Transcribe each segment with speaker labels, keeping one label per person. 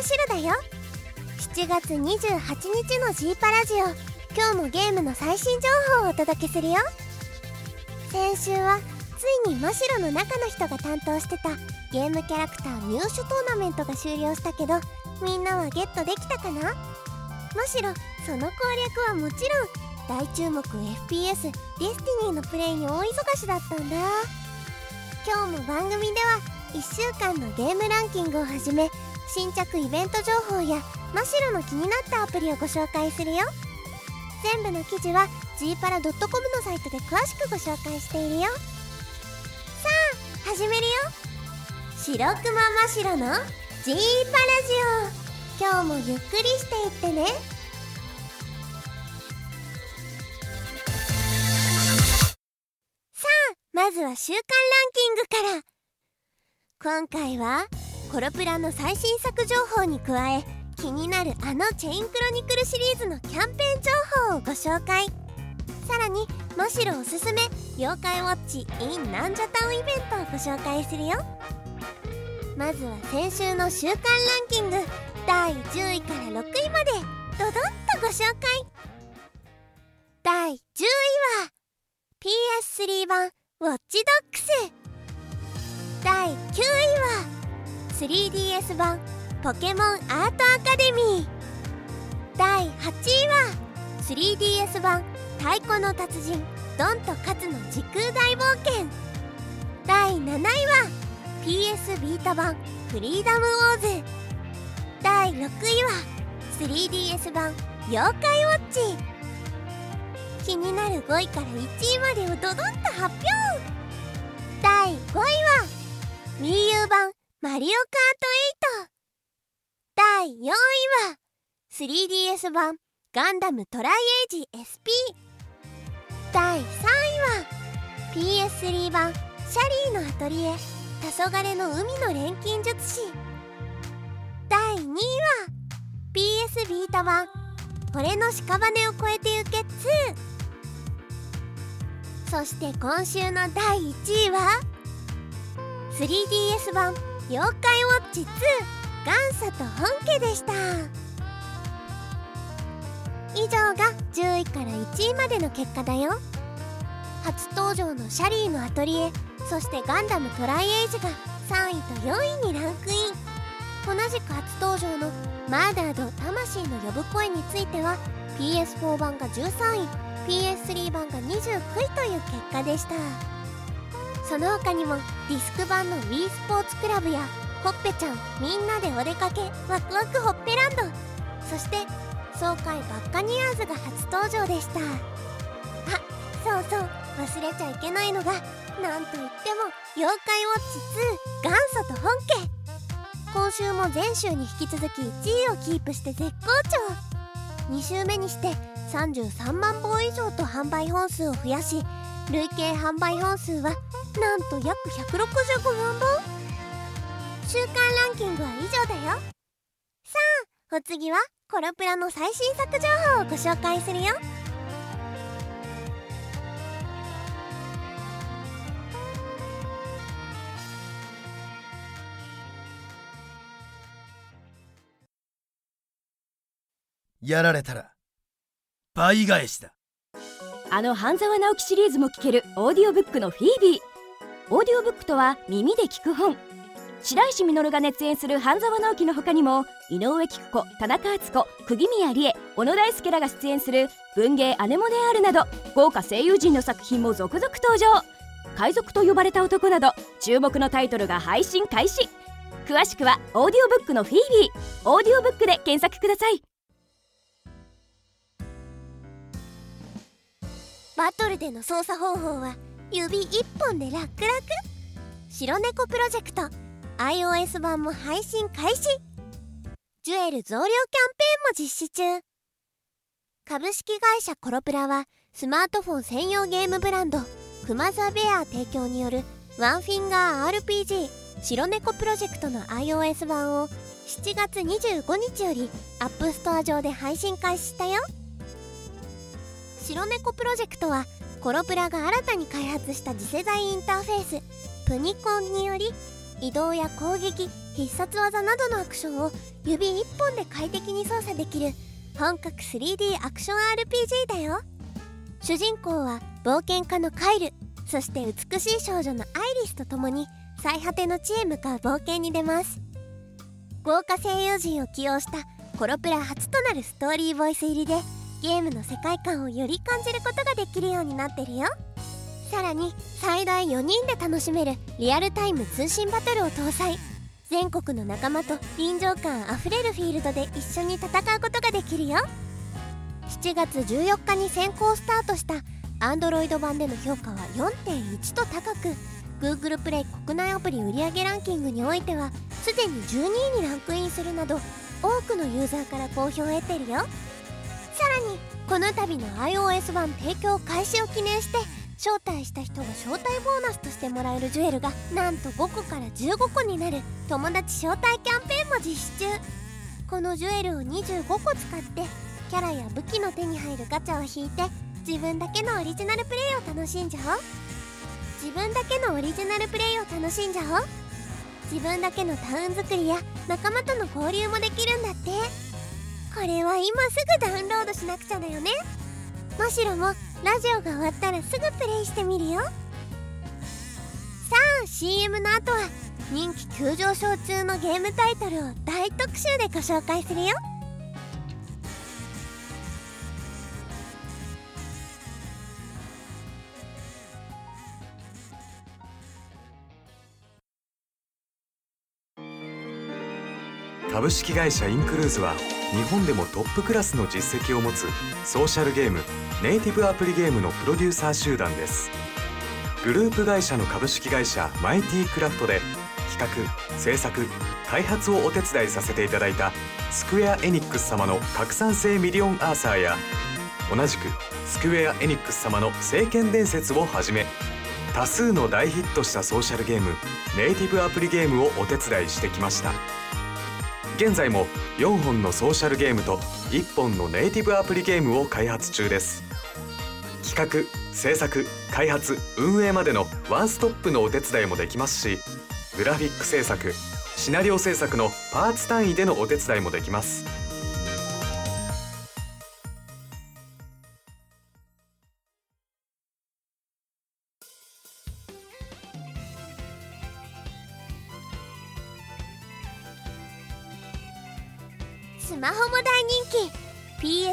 Speaker 1: 白雲ましろだよ。7月28日のジーパラジオ。今日もゲームの最新情報をお届けするよ。先週はついにましろの中の人が担当してたゲームキャラクター入手トーナメントが終了したけどみんなはゲットできたかな？むしろその攻略はもちろん大注目 FPS ディスティニーのプレイに大忙しだったんだ。今日も番組では1週間のゲームランキングをはじめ新着イベント情報や真っ白の気になったアプリをご紹介するよ。全部の記事は g パラ .com のサイトで詳しくご紹介しているよ。さあ始めるよ。白熊真っ白の G パラジオ。今日もゆっくりしていってね。さあまずは週間ランキングから。今回はコロプラの最新作情報に加え気になるあのチェインクロニクルシリーズのキャンペーン情報をご紹介。さらにマシロおすすめ妖怪ウォッチ in ナンジャタウンイベントをご紹介するよ。まずは先週の週間ランキング第10位から6位までドドンとご紹介。第10位は PS3 版ウォッチドックス。第9位は 3DS 版ポケモンアートアカデミー。第8位は 3DS 版太鼓の達人ドンと勝つの時空大冒険。第7位は PS ビータ版フリーダムウォー。ズ第6位は 3DS 版妖怪ウォッチ。気になる5位から1位までをドドンと発表。第5位は WiiU 版マリオカート8第4位は 3DS 版ガンダムトライエイジ SP 第3位は PS3 版シャリーのアトリエ。黄昏の海の錬金術師。第2位は PS ビータ版俺の屍を越えてゆけ2そして今週の第1位は 3DS 版妖怪ウォッチ2元祖と本家でした。以上が10位から1位までの結果だよ。初登場のシャリーのアトリエそしてガンダムトライエイジが3位と4位にランクイン。同じく初登場のマーダード魂の呼ぶ声については PS4 版が13位 PS3 版が29位という結果でした。その他にもディスク版の Wii スポーツクラブやほっぺちゃんみんなでお出かけワクワクほっぺランド。そして爽快バッカニアーズが初登場でした。あそうそう。忘れちゃいけないのがなんといっても「妖怪ウォッチ2元祖と本家」今週も前週に引き続き1位をキープして絶好調。2週目にして33万本以上と販売本数を増やし累計販売本数はなんと約165万本。週間ランキングは以上だよ。さあお次はコロプラの最新作情報をご紹介するよ。
Speaker 2: やられたら倍返しだ。
Speaker 3: あの半沢直樹シリーズも聞けるオーディオブックのフィービーオーディオブックとは耳で聞く本。白石稔が熱演する半沢直樹の他にも井上貴子田中敦子釘宮理恵小野大輔らが出演する文芸アネモネアルなど豪華声優陣の作品も続々登場。海賊と呼ばれた男など注目のタイトルが配信開始。詳しくはオーディオブックのフィービーオーディオブックで検索ください。
Speaker 1: バトルでの操作方法は指1本で楽々白猫プロジェクト。iOS 版も配信開始。ジュエル増量キャンペーンも実施中。株式会社コロプラはスマートフォン専用ゲームブランド Kuma the Bear 提供によるワンフィンガー RPG 白猫プロジェクトの iOS 版を7月25日より App Store 上で配信開始したよ。白猫プロジェクトはコロプラが新たに開発した次世代インターフェース。プニコンにより移動や攻撃必殺技などのアクションを指1本で快適に操作できる本格 3D アクション RPG だよ。主人公は冒険家のカイルそして美しい少女のアイリスと共に最果ての地へ向かう冒険に出ます。豪華声優陣を起用したコロプラ初となるストーリーボイス入りでゲームの世界観をより感じることができるようになってるよ。さらに最大4人で楽しめるリアルタイム通信バトルを搭載。全国の仲間と臨場感あふれるフィールドで一緒に戦うことができるよ。7月14日に先行スタートした Android 版での評価は4.1と高く Google プレイ国内アプリ売上ランキングにおいてはすでに12位にランクインするなど多くのユーザーから好評を得てるよ。さらにこの度の iOS 版提供開始を記念して招待した人が招待ボーナスとしてもらえるジュエルがなんと5個から15個になる友達招待キャンペーンも実施中このジュエルを25個使ってキャラや武器の手に入るガチャを引いて自分だけのオリジナルプレイを楽しんじゃおう。自分だけのオリジナルプレイを楽しんじゃおう。自分だけのタウン作りや仲間との交流もできるんだって。これは今すぐダウンロードしなくちゃだよね。マシロもラジオが終わったらすぐプレイしてみるよ。さあ CM の後は人気急上昇中のゲームタイトルを大特集でご紹介するよ。
Speaker 4: 株式会社インクルーズは日本でもトップクラスの実績を持つソーシャルゲームネイティブアプリゲームのプロデューサー集団です。グループ会社の株式会社マイティクラフトで企画制作開発をお手伝いさせていただいたスクウェア・エニックス様の拡散性ミリオンアーサーや同じくスクウェア・エニックス様の聖剣伝説をはじめ多数の大ヒットしたソーシャルゲームネイティブアプリゲームをお手伝いしてきました。現在も4本のソーシャルゲームと1本のネイティブアプリゲームを開発中です。企画制作開発運営までのワンストップのお手伝いもできますしグラフィック制作シナリオ制作のパーツ単位でのお手伝いもできます。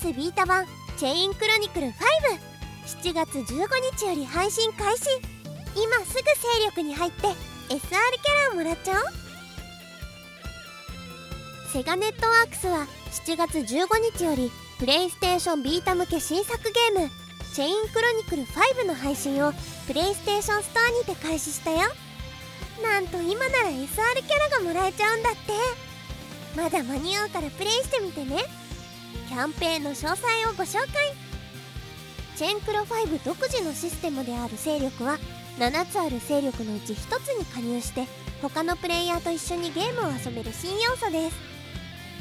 Speaker 1: 気 PS ビータ版「チェインクロニクル57月15日より配信開始。今すぐ勢力に入って SR キャラをもらっちゃおう。セガネットワークスは7月15日よりプレイステーションビータ向け新作ゲーム「チェインクロニクル5」の配信をプレイステーションストアにて開始したよ。なんと今なら SR キャラがもらえちゃうんだって。まだ間に合うからプレイしてみてね。キャンペーンの詳細をご紹介。チェンクロ5独自のシステムである勢力は7つある勢力のうち1つに加入して他のプレイヤーと一緒にゲームを遊べる新要素です。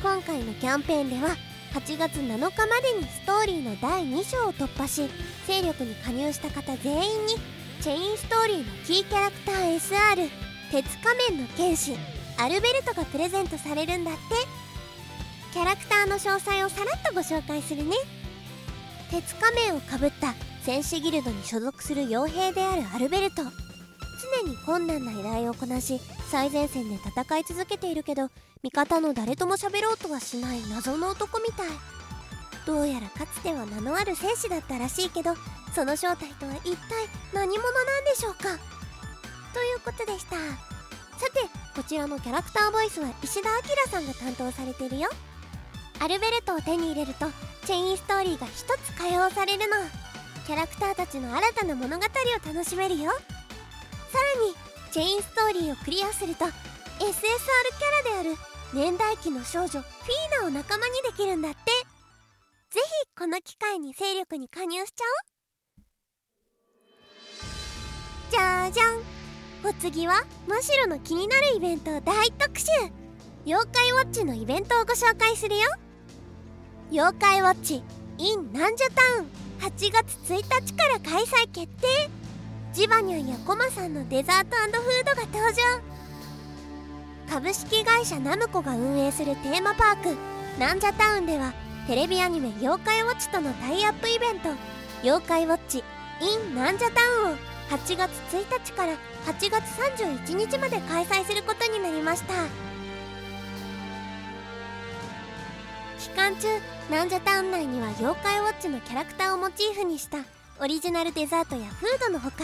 Speaker 1: 今回のキャンペーンでは8月7日までにストーリーの第2章を突破し勢力に加入した方全員にチェインストーリーのキーキャラクター SR 鉄仮面の剣士アルベルトがプレゼントされるんだって。キャラクターの詳細をさらっとご紹介するね。鉄仮面をかぶった戦士ギルドに所属する傭兵であるアルベルト。常に困難な依頼をこなし最前線で戦い続けているけど味方の誰とも喋ろうとはしない謎の男みたい。どうやらかつては名のある戦士だったらしいけどその正体とは一体何者なんでしょうか。ということでした。さてこちらのキャラクターボイスは石田明さんが担当されているよ。アルベルトを手に入れるとチェインストーリーが一つ解放されるの。キャラクターたちの新たな物語を楽しめるよ。さらにチェインストーリーをクリアすると SSR キャラである年代記の少女フィーナを仲間にできるんだって。ぜひこの機会に勢力に加入しちゃおう。じゃじゃん。お次はマシロの気になるイベントを大特集。妖怪ウォッチのイベントをご紹介するよ。妖怪ウォッチ in ナンジャタウン8月1日から開催決定。ジバニャンやコマさんのデザートフードが登場。株式会社ナムコが運営するテーマパークなんじゃタウンではテレビアニメ「妖怪ウォッチ」とのタイアップイベント「妖怪ウォッチ in なんじゃタウン」を8月1日から8月31日まで開催することになりました。間中なんじゃタウン内には妖怪ウォッチのキャラクターをモチーフにしたオリジナルデザートやフードのほか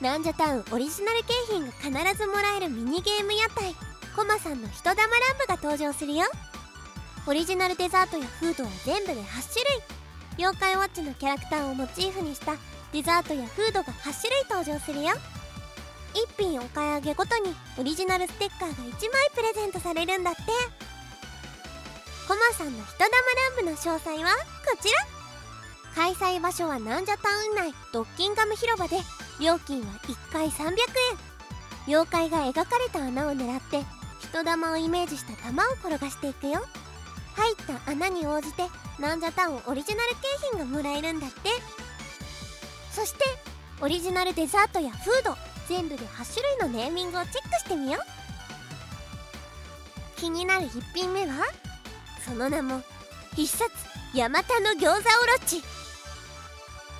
Speaker 1: なんじゃタウンオリジナル景品が必ずもらえるミニゲーム屋台コマさんの人玉乱舞が登場するよ。オリジナルデザートやフードは全部で8種類。妖怪ウォッチのキャラクターをモチーフにしたデザートやフードが8種類登場するよ。1品お買い上げごとにオリジナルステッカーが1枚プレゼントされるんだって。コマさんの人玉乱舞の詳細はこちら。開催場所はなんじゃタウン内ドッキンガム広場で料金は1回300円。妖怪が描かれた穴を狙って人玉をイメージした玉を転がしていくよ。入った穴に応じてなんじゃタウンオリジナル景品がもらえるんだって。そしてオリジナルデザートやフード全部で8種類のネーミングをチェックしてみよう。気になる1品目は？その名も必殺ヤマタの餃子オロチ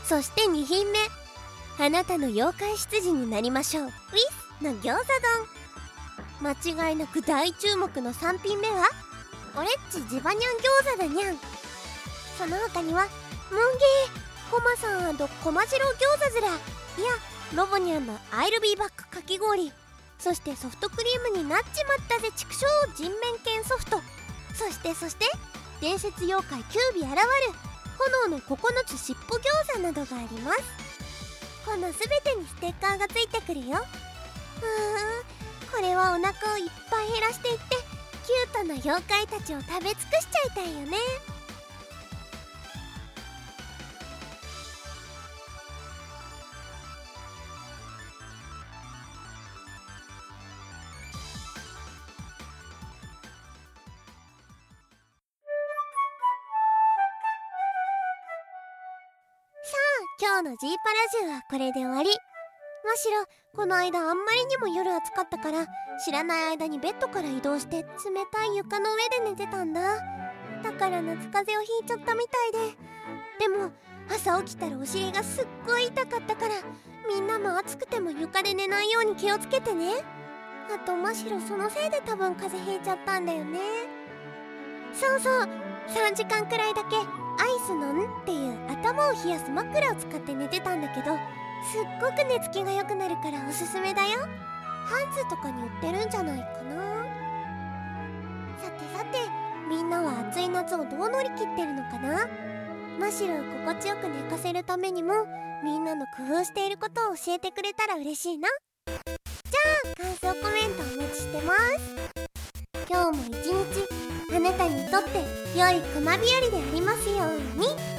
Speaker 1: そして2品目あなたの妖怪執事になりましょう。ウィスの餃子丼。間違いなく大注目の3品目はオレッチジバニャン餃子だにゃん。その他にはモンゲーコマさんコマジロ餃子ズラ。いやロボニャンのアイルビーバックかき氷。そしてソフトクリームになっちまったぜ畜生人面犬ソフト。そしてそして伝説妖怪キュービ現る炎の9つ尻尾餃子などがあります。この全てにステッカーがついてくるよ。うーんこれはお腹をいっぱい減らしていってキュートな妖怪たちを食べ尽くしちゃいたいよね。今日のジーパラジオはこれで終わり。むしろこの間あんまりにも夜暑かったから知らない間にベッドから移動して冷たい床の上で寝てたんだ。だから夏風邪をひいちゃったみたいで。でも朝起きたらお尻がすっごい痛かったからみんなも暑くても床で寝ないように気をつけてね。あとむしろそのせいで多分風邪ひいちゃったんだよね。そうそう3時間くらいだけアイスのんっていう頭を冷やす枕を使って寝てたんだけどすっごく寝つきが良くなるからおすすめだよ。ハンズとかに売ってるんじゃないかな。さてさてみんなは暑い夏をどう乗り切ってるのかな？むしろ心地よく寝かせるためにもみんなの工夫していることを教えてくれたら嬉しいな。じゃあ感想コメとって良い熊日和でありますように。